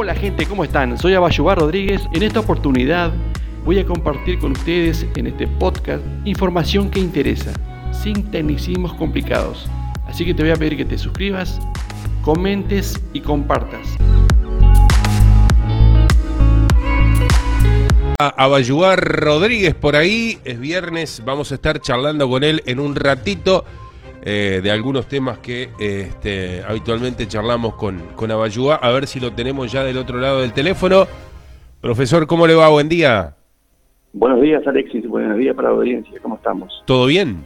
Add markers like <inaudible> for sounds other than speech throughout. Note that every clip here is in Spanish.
Hola gente, ¿cómo están? Soy Abayubar Rodríguez. En esta oportunidad voy a compartir con ustedes en este podcast información que interesa, sin tecnicismos complicados. Así que te voy a pedir que te suscribas, comentes y compartas. Abayuar Rodríguez por ahí, es viernes, vamos a estar charlando con él en un ratito eh, de algunos temas que este, habitualmente charlamos con, con Abayuá, a ver si lo tenemos ya del otro lado del teléfono. Profesor, ¿cómo le va? Buen día. Buenos días, Alexis. Buenos días para la audiencia. ¿Cómo estamos? ¿Todo bien?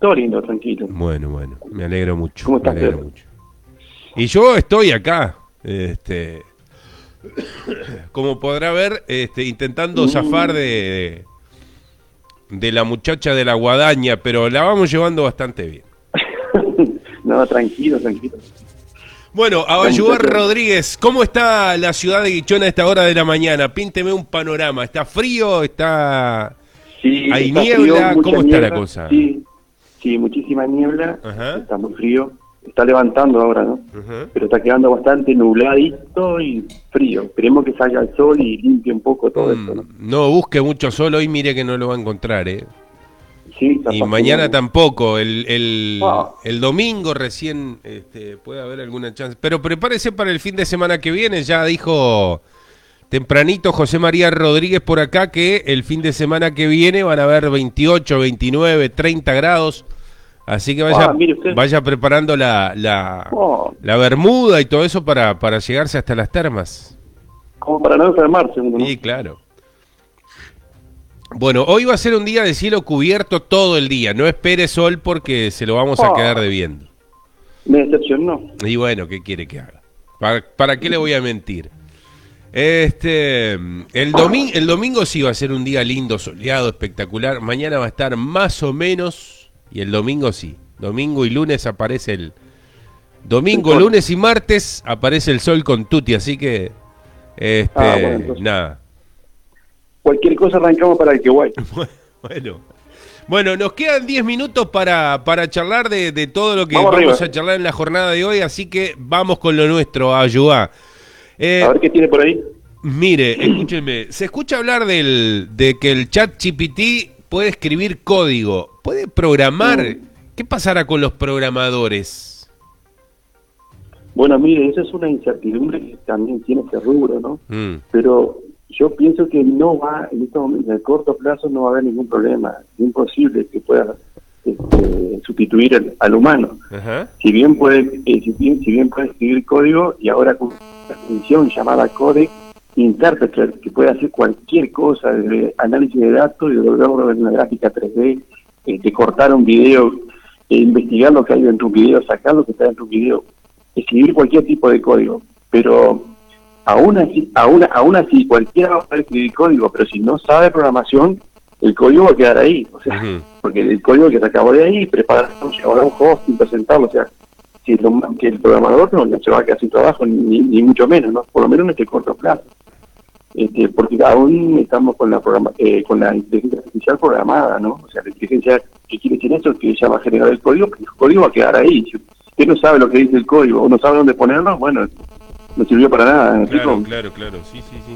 Todo lindo, tranquilo. Bueno, bueno, me alegro mucho. ¿Cómo estás, me alegro mucho. Y yo estoy acá, este, <coughs> como podrá ver, este, intentando Mm. zafar de, de la muchacha de la guadaña, pero la vamos llevando bastante bien. <laughs> no, tranquilo, tranquilo. Bueno, Muchacho. Rodríguez, ¿cómo está la ciudad de Guichón a esta hora de la mañana? Pínteme un panorama. ¿Está frío? ¿Está...? Sí, ¿Hay está niebla? ¿Cómo está la cosa? Sí, sí, muchísima niebla. Ajá. Está muy frío. Está levantando ahora, ¿no? Pero está quedando bastante nubladito y frío. Esperemos que salga el sol y limpie un poco todo Mm, esto, ¿no? No busque mucho sol hoy, mire que no lo va a encontrar, ¿eh? Sí, Y mañana tampoco, el, el, Ah. el domingo recién este, puede haber alguna chance. Pero prepárese para el fin de semana que viene, ya dijo tempranito José María Rodríguez por acá que el fin de semana que viene van a haber 28, 29, 30 grados. Así que vaya, Ah, vaya preparando la, la, Oh, la bermuda y todo eso para, para llegarse hasta las termas. como para no enfermarse ¿no? Sí, claro. Bueno, hoy va a ser un día de cielo cubierto todo el día. No espere sol porque se lo vamos a Oh. quedar debiendo. Me decepcionó. Y bueno, ¿qué quiere que haga? ¿Para, para qué le voy a mentir? Este, el, domi- el domingo sí va a ser un día lindo, soleado, espectacular. Mañana va a estar más o menos. Y el domingo sí. Domingo y lunes aparece el. Domingo, El lunes y martes aparece el sol con Tuti. Así que. Este, Ah, bueno, nada. Cualquier cosa arrancamos para el que guay. <laughs> Bueno, bueno, nos quedan 10 minutos para, para charlar de, de todo lo que Vamos a charlar en la jornada de hoy, así que vamos con lo nuestro, Ayuá. Eh, A ver qué tiene por ahí. mire, escúcheme, se escucha hablar del, de que el chat GPT puede escribir código, puede programar. Mm. ¿Qué pasará con los programadores? Bueno, mire, esa es una incertidumbre que también tiene este rubro, ¿no? Mm, Pero yo pienso que no va, en este momento, en el corto plazo no va a haber ningún problema. Es imposible que pueda este, sustituir al, al humano. ajá. Si bien puede, eh, si bien, si bien puede escribir código y ahora con una función llamada codec interpreter que puede hacer cualquier cosa, desde análisis de datos y devolverlo en una gráfica 3D, este, cortar un video, eh, investigar lo que hay en tu video, sacar lo que está en tu video, escribir cualquier tipo de código. Pero aún así, aún, aún así, cualquiera va a poder escribir código, pero si no sabe programación, el código va a quedar ahí. O sea, porque el código que se acabó de ahí, prepararlo, llevar a un hosting, presentarlo, o sea, que el programador no, no se va a quedar sin trabajo, ni, ni mucho menos, ¿no? Por lo menos en este corto plazo. Este, porque aún estamos con la programa, eh, con la inteligencia artificial programada, ¿no? O sea, la inteligencia que quiere decir eso, que ya va a generar el código, el código va a quedar ahí. Si usted no sabe lo que dice el código o no sabe dónde ponerlo, bueno, no sirvió para nada. ¿me Claro, claro, claro, sí, sí, sí.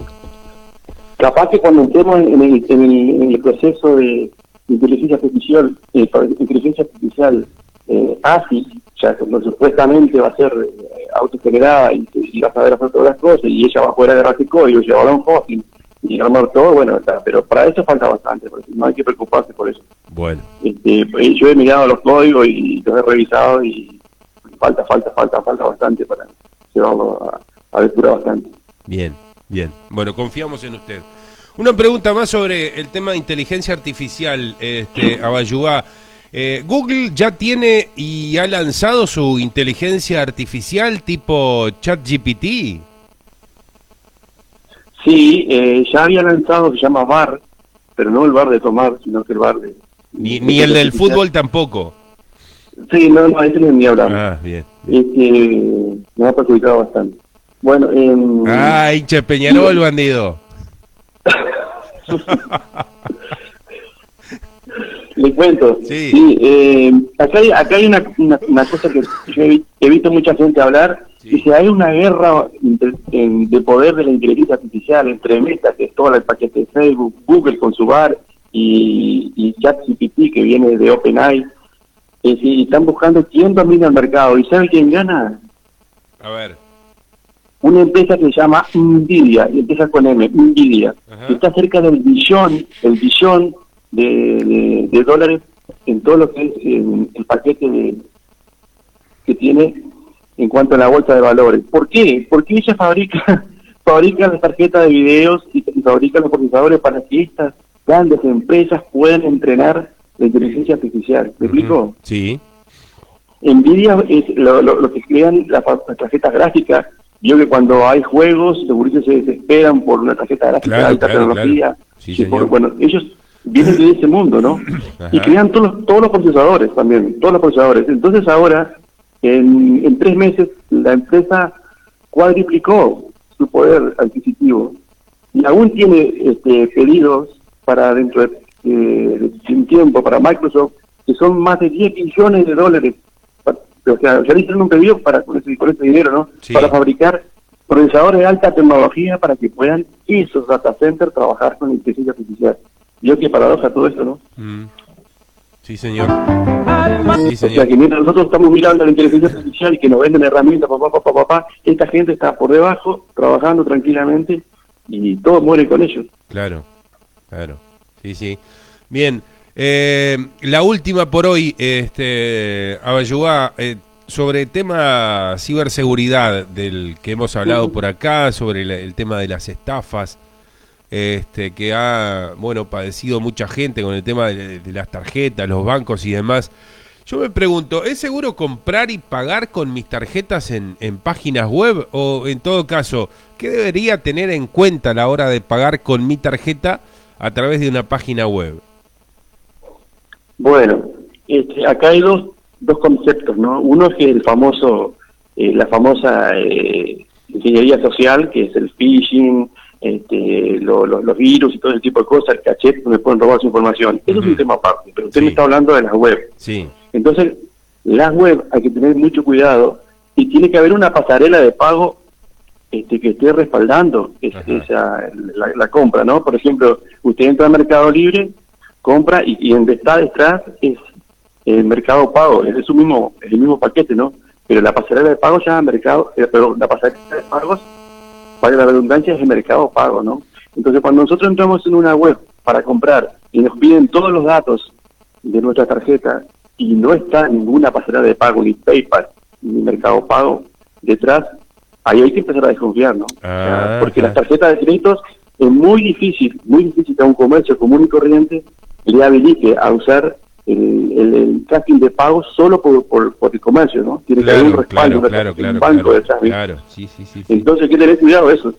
Capaz que cuando entremos en el, en el, en el proceso de inteligencia artificial, eh, inteligencia artificial eh, ASI, ya que no, supuestamente va a ser eh, autogenerada y, y va a saber hacer todas las cosas y ella va a poder agarrar ese código, llevarlo a un hosting y armar todo, bueno, está, pero para eso falta bastante, porque no hay que preocuparse por eso. Bueno, Este, eh, yo he mirado los códigos y los he revisado y falta, falta, falta, falta bastante para llevarlo a, a lectura bastante. bien, bien. Bueno, confiamos en usted. Una pregunta más sobre el tema de inteligencia artificial, este, <clears throat> Abayuá. Eh, Google ya tiene y ha lanzado su inteligencia artificial tipo ChatGPT. Sí, eh, ya había lanzado, se llama VAR, pero no el VAR de tomar, sino que el VAR de... Ni, ni el del fútbol tampoco. Sí, no, no, ese no es ni hablar. Ah, bien. Este, me ha perjudicado bastante. Bueno, en... Ah, hincha Peñarol, bandido. <laughs> le cuento. Sí. Sí, eh, acá hay, acá hay una, una, una cosa que yo he, he visto mucha gente hablar. Sí. Dice, hay una guerra entre- en- de poder de la inteligencia artificial entre Meta, que es todo el paquete de Facebook, Google con su bar, y, y ChatGPT, que viene de OpenAI. Es decir, están buscando quién domina el mercado. ¿Y sabe quién gana? A ver. una empresa que se llama Nvidia, y empieza con M, Nvidia, Ajá. que está cerca del billón, el billón de, de- de dólares en todo lo que es eh, el paquete de, que tiene en cuanto a la bolsa de valores. ¿Por qué? Porque ella fabrica <laughs> fabrica las tarjetas de videos y, y fabrica los procesadores para que estas grandes empresas puedan entrenar la inteligencia artificial. ¿Me explico? Sí. Nvidia es lo, lo- lo que crean las, tarjetas gráficas. Yo que cuando hay juegos, seguro se desesperan por una tarjeta gráfica Claro, de alta claro, tecnología. claro. Sí, por- bueno, ellos vienen de ese mundo, ¿no? Ajá. Y crean todos los, todos los procesadores también, todos los procesadores. Entonces ahora, en, en tres meses, la empresa cuadriplicó su poder adquisitivo y aún tiene este, pedidos para dentro de, eh, un tiempo para Microsoft que son más de 10 billones de dólares. O sea, ya le hicieron un pedido para con ese, con ese dinero, ¿no? Sí. Para fabricar procesadores de alta tecnología para que puedan esos data centers trabajar con inteligencia artificial. Yo qué paradoja todo esto, ¿no? Mm. Sí, señor. Sí, O sea, señor. que mientras nosotros estamos mirando la inteligencia artificial y que nos venden herramientas, papá, papá, papá, esta gente está por debajo, trabajando tranquilamente y todos mueren con ellos. Claro, claro. Sí, sí. Bien. eh, la última por hoy, este, Abayuá, eh, sobre el tema ciberseguridad del que hemos hablado por acá, sobre el, el tema de las estafas, este, que ha, bueno, padecido mucha gente con el tema de, las tarjetas, los bancos y demás. Yo me pregunto, ¿es seguro comprar y pagar con mis tarjetas en, páginas web? O en todo caso, ¿qué debería tener en cuenta a la hora de pagar con mi tarjeta a través de una página web? Bueno, este, acá hay dos, dos conceptos, ¿no? Uno es el famoso, eh, la famosa eh, ingeniería social, que es el phishing, este, lo- lo- los virus y todo ese tipo de cosas, el cachet, donde pueden robar su información. Eso es un tema aparte, pero usted Sí. me está hablando de las web. Sí, Entonces, las web hay que tener mucho cuidado y tiene que haber una pasarela de pago este, que esté respaldando es- Ajá. esa, la, la compra, ¿no? Por ejemplo, usted entra al Mercado Libre, compra y, y donde está detrás es el Mercado Pago, es su mismo, es el mismo paquete, ¿no? Pero la pasarela de pago se llama Mercado, eh, pero la pasarela de pagos, vale la redundancia, es el Mercado Pago, ¿no? Entonces, cuando nosotros entramos en una web para comprar y nos piden todos los datos de nuestra tarjeta y no está ninguna pasarela de pago, ni PayPal, ni Mercado Pago detrás, ahí hay que empezar a desconfiar, ¿no? Sea, porque las tarjetas de créditos es muy difícil, muy difícil que a un comercio común y corriente le habilite a usar el, el, el tracking de pago solo por, por, por el comercio, ¿no? Tiene que haber un respaldo, claro, claro, un banco detrás, claro, sí, sí, sí. Entonces hay que tener cuidado eso,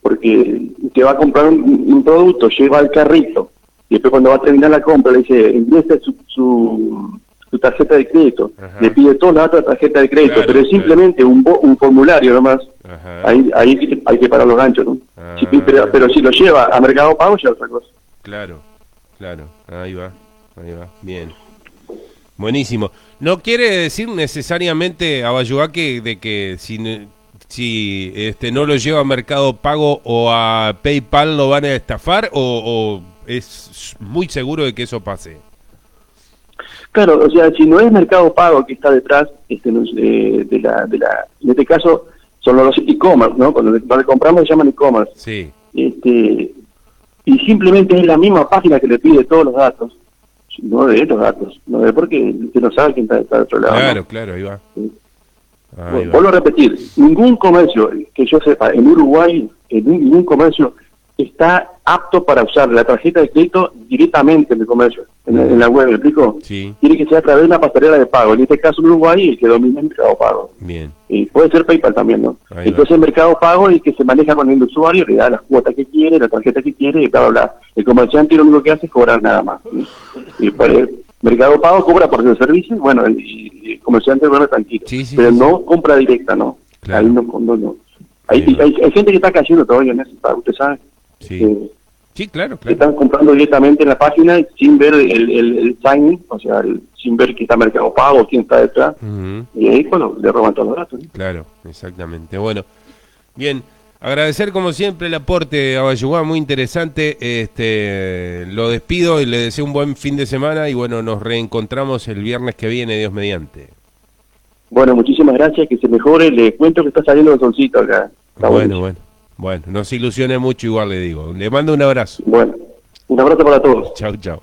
porque usted va a comprar un, un producto, lleva el carrito, y después cuando va a terminar la compra le dice, ingrese su, su, su tarjeta de crédito, Ajá. le pide de la tarjeta de crédito, pero es simplemente un, bo- un formulario nomás, Ajá, ahí, ahí hay que- parar los ganchos, ¿no? Ah. Pero, pero si lo lleva a Mercado Pago ya es otra cosa. claro, claro, ahí va, ahí va, bien. Buenísimo. No quiere decir necesariamente, Abayuá, que de que si, este no lo lleva a Mercado Pago o a PayPal lo van a estafar o, o es muy seguro de que eso pase. Claro, o sea, si no es Mercado Pago que está detrás este, eh, de, la, de la, en este caso son los e-commerce, ¿no? Cuando cuando compramos se llaman e-commerce. Sí, este, y simplemente es la misma página que le pide todos los datos, no de los datos, no de porque usted no sabe quién está, está de otro lado. ¿no? claro, claro, ahí va. Sí. Ahí Bueno, va. vuelvo a repetir, ningún comercio que yo sepa en Uruguay, en ningún comercio está apto para usar la tarjeta de crédito directamente en el comercio, en, la- en la web, ¿me explico? Sí, Tiene que ser a través de una pasarela de pago, en este caso en Uruguay el que domina el mercado pago. bien. Y puede ser PayPal también, ¿no? Ahí va. Entonces el mercado pago es que se maneja con el usuario, le da las cuotas que quiere, la tarjeta que quiere, y bla, bla, bla. El comerciante lo único que hace es cobrar nada más. ¿sí? Y por el mercado pago cobra por el servicio, bueno, el, comerciante duerme tranquilo. Sí, sí, pero sí, no compra directa, ¿no? Claro. Ahí no, no, no. Hay, hay, hay gente que está cayendo todavía en eso, usted sabe. Sí, Eh, Sí, claro, que claro. están comprando directamente en la página sin ver el, el, el sign, o sea, el- sin ver que está Mercado Pago, quién está detrás. Y ahí, bueno, le roban todos los datos. Claro, exactamente. Bueno, bien, agradecer como siempre el aporte a Bayugá, muy interesante. Este, lo despido y le deseo un buen fin de semana y bueno, nos reencontramos el viernes que viene, Dios mediante. Bueno, muchísimas gracias, que se mejore. Le cuento que está saliendo el solcito acá. Está bueno, bueno, bueno, no se ilusione mucho igual le digo. Le mando un abrazo. Bueno, un abrazo para todos. Chau, chau.